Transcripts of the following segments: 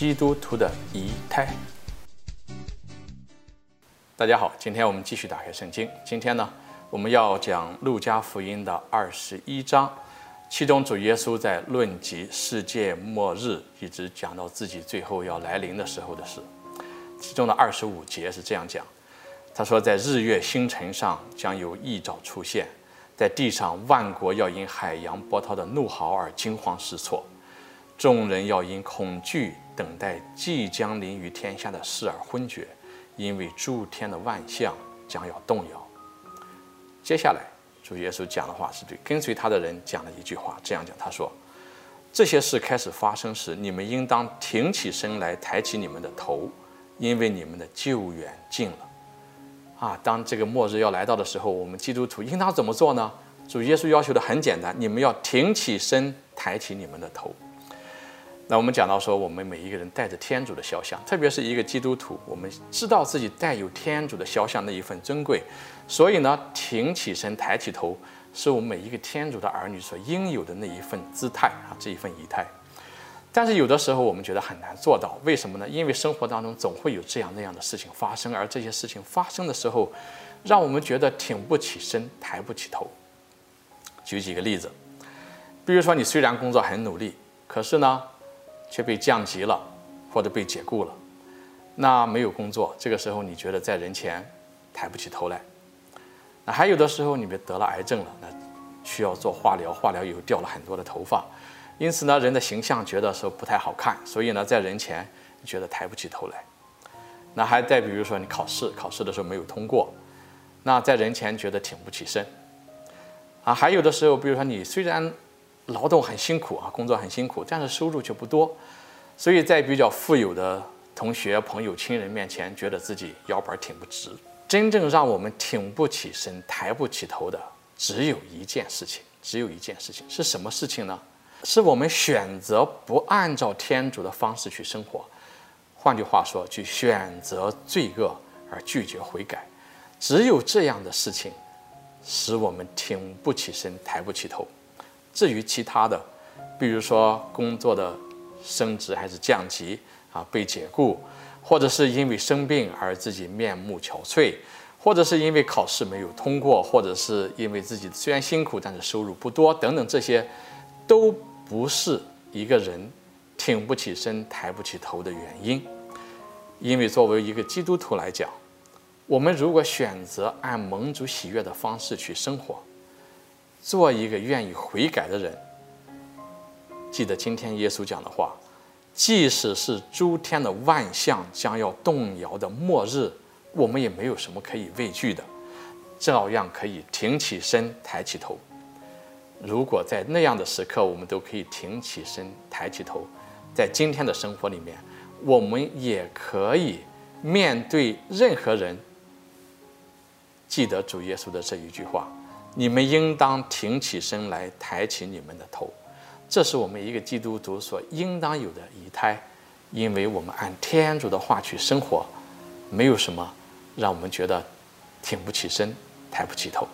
基督徒的仪态。大家好，今天我们继续打开圣经。今天呢，我们要讲路加福音的二十一章，其中主耶稣在论及世界末日，一直讲到自己最后要来临的时候的事。其中的二十五节是这样讲：他说，在日月星辰上将有异兆出现，在地上万国要因海洋波涛的怒号而惊慌失措，众人要因恐惧等待即将临于天下的事而昏厥。因为诸天的万象将要动摇。接下来，主耶稣讲的话是对跟随他的人讲了一句话，这样讲：他说，这些事开始发生时，你们应当挺起身来，抬起你们的头，因为你们的救援近了。啊，当这个末日要来到的时候，我们基督徒应当怎么做呢？主耶稣要求的很简单，你们要挺起身，抬起你们的头。那我们讲到说，我们每一个人带着天主的肖像，特别是一个基督徒，我们知道自己带有天主的肖像那一份尊贵，所以呢，挺起身、抬起头，是我们每一个天主的儿女所应有的那一份姿态啊，这一份仪态。但是有的时候我们觉得很难做到，为什么呢？因为生活当中总会有这样那样的事情发生，而这些事情发生的时候，让我们觉得挺不起身、抬不起头。举几个例子，比如说你虽然工作很努力，可是呢，却被降级了，或者被解雇了，那没有工作，这个时候你觉得在人前抬不起头来。那还有的时候你别得了癌症了，那需要做化疗，化疗以后掉了很多的头发，因此呢，人的形象觉得说不太好看，所以呢，在人前觉得抬不起头来。那还再比如说你考试，考试的时候没有通过，那在人前觉得挺不起身。啊，还有的时候，比如说你虽然。劳动很辛苦啊，工作很辛苦，但是收入却不多，所以在比较富有的同学、朋友、亲人面前，觉得自己腰板挺不直。真正让我们挺不起身、抬不起头的，只有一件事情，只有一件事情，是什么事情呢？是我们选择不按照天主的方式去生活，换句话说，去选择罪恶而拒绝悔改。只有这样的事情，使我们挺不起身、抬不起头。至于其他的，比如说工作的升职还是降级啊，被解雇，或者是因为生病而自己面目憔悴，或者是因为考试没有通过，或者是因为自己虽然辛苦但是收入不多等等，这些都不是一个人挺不起身、抬不起头的原因。因为作为一个基督徒来讲，我们如果选择按蒙主喜悦的方式去生活。做一个愿意悔改的人。记得今天耶稣讲的话，即使是诸天的万象将要动摇的末日，我们也没有什么可以畏惧的，照样可以挺起身、抬起头。如果在那样的时刻，我们都可以挺起身、抬起头，在今天的生活里面，我们也可以面对任何人，记得主耶稣的这一句话。你们应当挺起身来，抬起你们的头，这是我们一个基督徒所应当有的仪态，因为我们按天主的话去生活，没有什么让我们觉得挺不起身、抬不起头。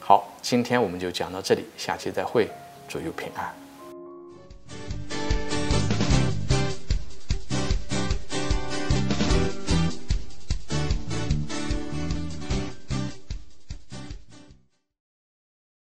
好，今天我们就讲到这里，下期再会，祝佑平安。